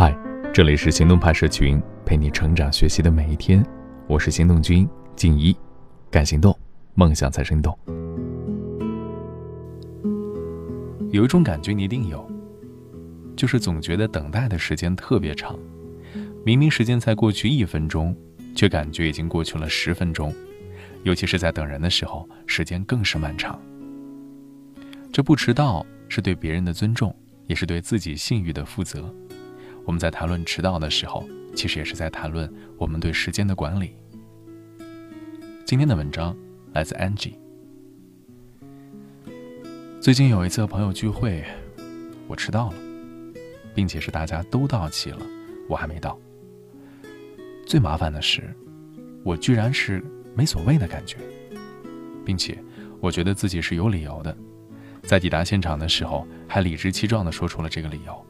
嗨，这里是行动派社群，陪你成长学习的每一天。我是行动君静一，敢行动，梦想才生动。有一种感觉你一定有，就是总觉得等待的时间特别长，明明时间才过去一分钟，却感觉已经过去了十分钟。尤其是在等人的时候，时间更是漫长。这不迟到是对别人的尊重，也是对自己信誉的负责。我们在谈论迟到的时候，其实也是在谈论我们对时间的管理。今天的文章来自 Angie。最近有一次朋友聚会，我迟到了，并且是大家都到齐了，我还没到。最麻烦的是，我居然是没所谓的感觉，并且我觉得自己是有理由的，在抵达现场的时候还理直气壮地说出了这个理由。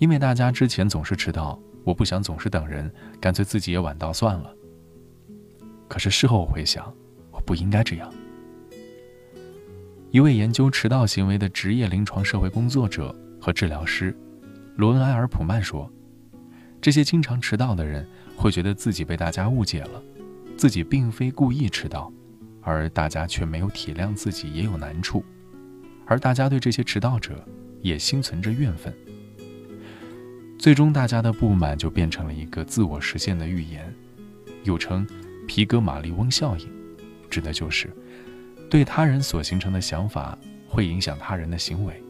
因为大家之前总是迟到，我不想总是等人，干脆自己也晚到算了。可是事后我会想，我不应该这样。一位研究迟到行为的职业临床社会工作者和治疗师罗恩·埃尔普曼说：“这些经常迟到的人会觉得自己被大家误解了，自己并非故意迟到，而大家却没有体谅自己也有难处，而大家对这些迟到者也心存着怨愤。”最终，大家的不满就变成了一个自我实现的预言，又称皮格马利翁效应，指的就是对他人所形成的想法会影响他人的行为，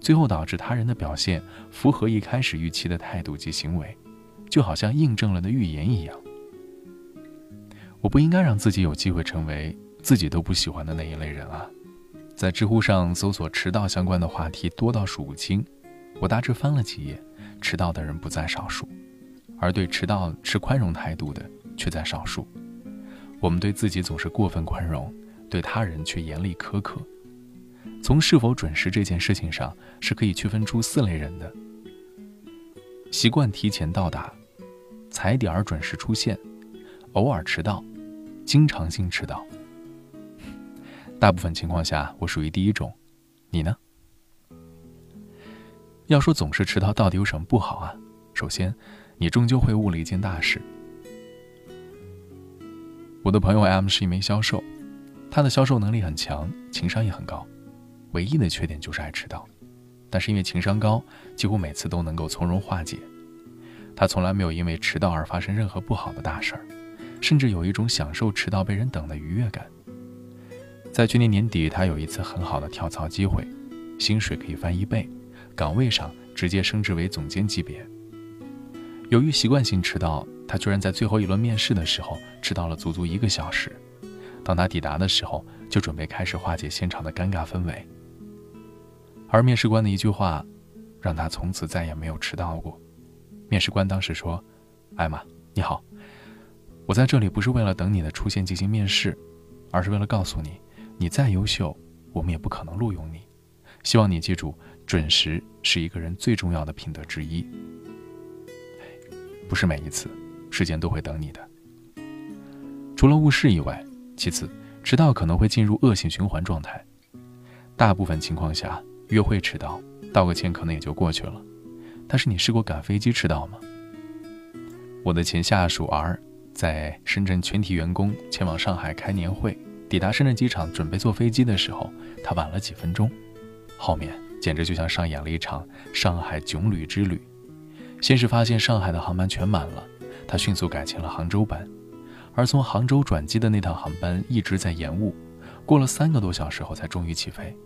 最后导致他人的表现符合一开始预期的态度及行为，就好像印证了的预言一样。我不应该让自己有机会成为自己都不喜欢的那一类人啊！在知乎上搜索迟到相关的话题多到数不清，我大致翻了几页。迟到的人不在少数，而对迟到持宽容态度的却在少数。我们对自己总是过分宽容，对他人却严厉苛刻。从是否准时这件事情上，是可以区分出四类人的：习惯提前到达、踩点儿准时出现、偶尔迟到、经常性迟到。大部分情况下，我属于第一种，你呢？要说总是迟到到底有什么不好啊？首先，你终究会误了一件大事。我的朋友 M 是一名销售，他的销售能力很强，情商也很高，唯一的缺点就是爱迟到。但是因为情商高，几乎每次都能够从容化解。他从来没有因为迟到而发生任何不好的大事儿，甚至有一种享受迟到被人等的愉悦感。在去年年底，他有一次很好的跳槽机会，薪水可以翻一倍。岗位上直接升职为总监级别。由于习惯性迟到，他居然在最后一轮面试的时候迟到了足足一个小时。当他抵达的时候，就准备开始化解现场的尴尬氛围。而面试官的一句话，让他从此再也没有迟到过。面试官当时说：“艾玛，你好，我在这里不是为了等你的出现进行面试，而是为了告诉你，你再优秀，我们也不可能录用你。希望你记住。”准时是一个人最重要的品德之一。不是每一次，时间都会等你的。除了误事以外，其次，迟到可能会进入恶性循环状态。大部分情况下，约会迟到，道个歉可能也就过去了。但是你试过赶飞机迟到吗？我的前下属 R 在深圳全体员工前往上海开年会，抵达深圳机场准备坐飞机的时候，他晚了几分钟，后面。简直就像上演了一场上海囧旅之旅。先是发现上海的航班全满了，他迅速改签了杭州班，而从杭州转机的那趟航班一直在延误，过了三个多小时后才终于起飞。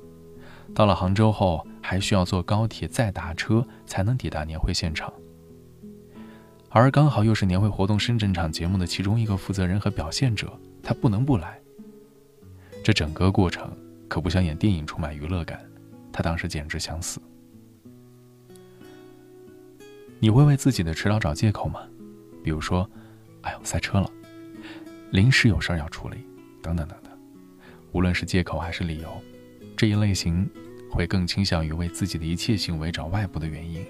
到了杭州后，还需要坐高铁再打车才能抵达年会现场。而刚好又是年会活动深圳场节目的其中一个负责人和表现者，他不能不来。这整个过程可不像演电影，充满娱乐感。他当时简直想死。你会为自己的迟到找借口吗？比如说，哎呦塞车了，临时有事儿要处理，等等等等。无论是借口还是理由，这一类型会更倾向于为自己的一切行为找外部的原因，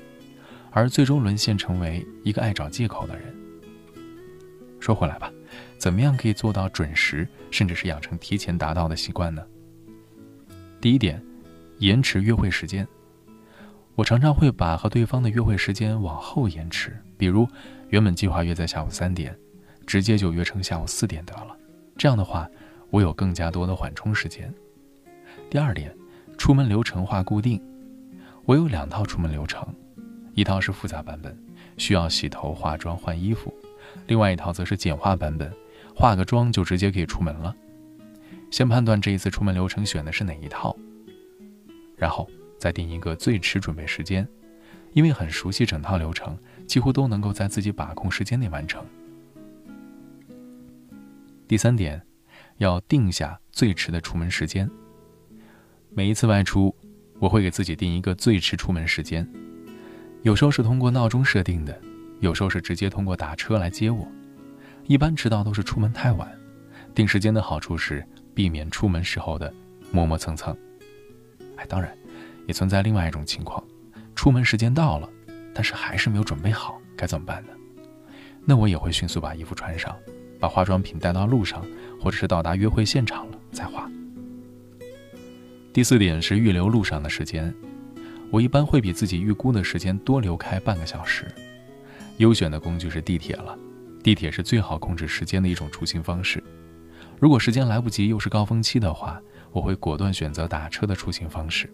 而最终沦陷成为一个爱找借口的人。说回来吧，怎么样可以做到准时，甚至是养成提前达到的习惯呢？第一点。延迟约会时间，我常常会把和对方的约会时间往后延迟，比如原本计划约在下午三点，直接就约成下午四点得了。这样的话，我有更加多的缓冲时间。第二点，出门流程化固定。我有两套出门流程，一套是复杂版本，需要洗头、化妆、换衣服；另外一套则是简化版本，化个妆就直接可以出门了。先判断这一次出门流程选的是哪一套，然后。再定一个最迟准备时间，因为很熟悉整套流程，几乎都能够在自己把控时间内完成。第三点，要定下最迟的出门时间。每一次外出，我会给自己定一个最迟出门时间，有时候是通过闹钟设定的，有时候是直接通过打车来接我。一般迟到都是出门太晚。定时间的好处是避免出门时候的磨磨蹭蹭。哎，当然。也存在另外一种情况，出门时间到了，但是还是没有准备好，该怎么办呢？那我也会迅速把衣服穿上，把化妆品带到路上，或者是到达约会现场了再化。第四点是预留路上的时间，我一般会比自己预估的时间多留开半个小时。优选的工具是地铁了，地铁是最好控制时间的一种出行方式。如果时间来不及又是高峰期的话，我会果断选择打车的出行方式。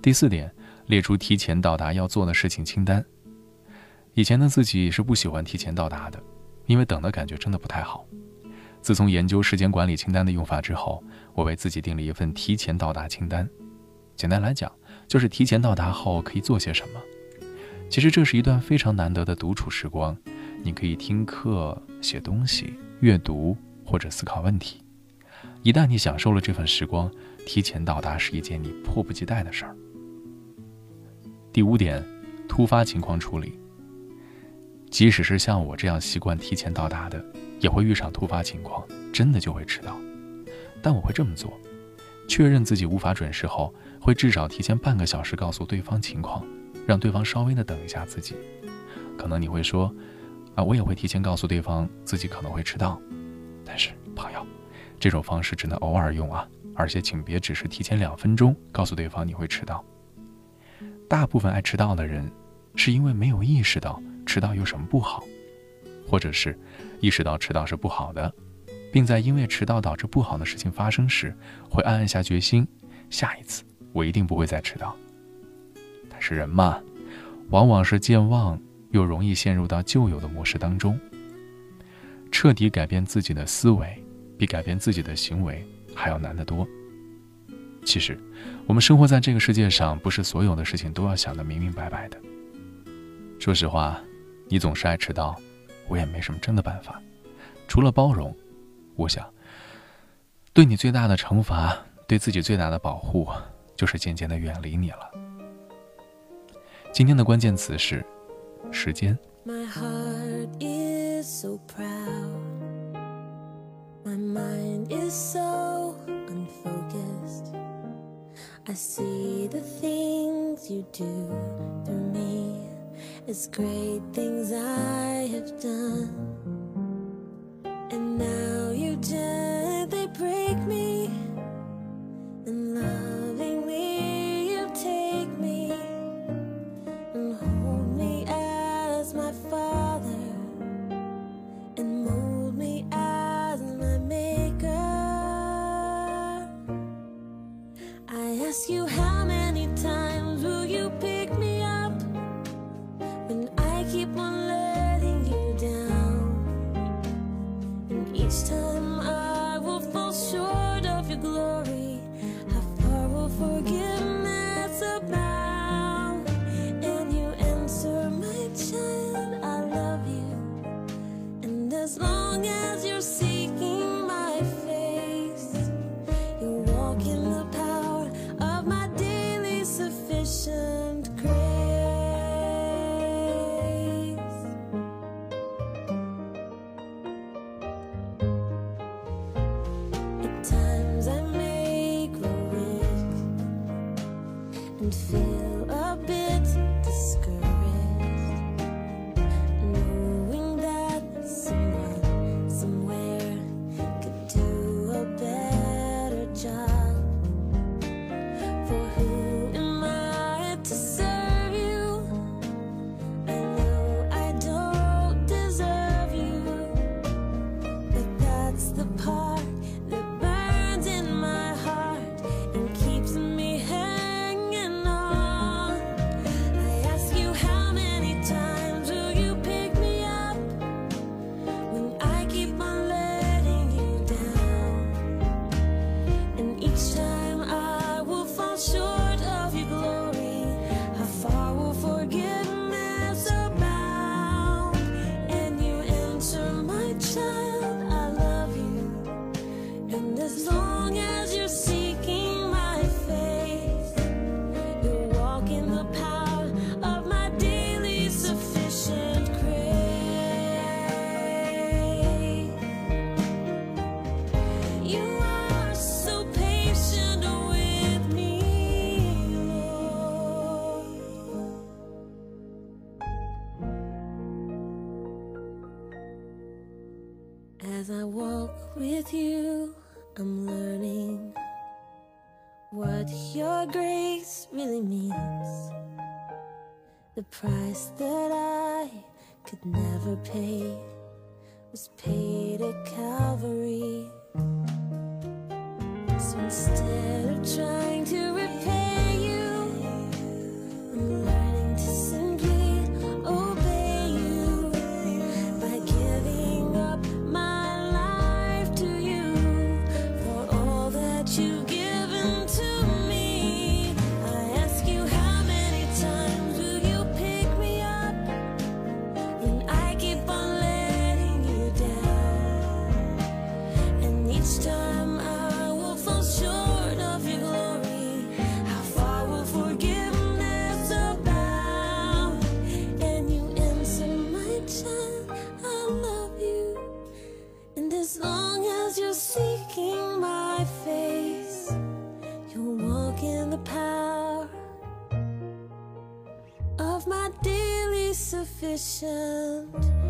第四点，列出提前到达要做的事情清单。以前的自己是不喜欢提前到达的，因为等的感觉真的不太好。自从研究时间管理清单的用法之后，我为自己定了一份提前到达清单。简单来讲，就是提前到达后可以做些什么。其实这是一段非常难得的独处时光，你可以听课、写东西、阅读或者思考问题。一旦你享受了这份时光，提前到达是一件你迫不及待的事儿。第五点，突发情况处理。即使是像我这样习惯提前到达的，也会遇上突发情况，真的就会迟到。但我会这么做：确认自己无法准时后，会至少提前半个小时告诉对方情况，让对方稍微的等一下自己。可能你会说，啊，我也会提前告诉对方自己可能会迟到。但是朋友，这种方式只能偶尔用啊，而且请别只是提前两分钟告诉对方你会迟到。大部分爱迟到的人，是因为没有意识到迟到有什么不好，或者是意识到迟到是不好的，并在因为迟到导致不好的事情发生时，会暗暗下决心：下一次我一定不会再迟到。但是人嘛，往往是健忘，又容易陷入到旧有的模式当中。彻底改变自己的思维，比改变自己的行为还要难得多。其实，我们生活在这个世界上，不是所有的事情都要想得明明白白的。说实话，你总是爱迟到，我也没什么真的办法，除了包容。我想，对你最大的惩罚，对自己最大的保护，就是渐渐的远离你了。今天的关键词是时间。My heart is so proud. My mind is so unfocused. I see the things you do through me as great things I have done. feel your grace really means The price that I could never pay Was paid at Calvary. So instead of trying conditioned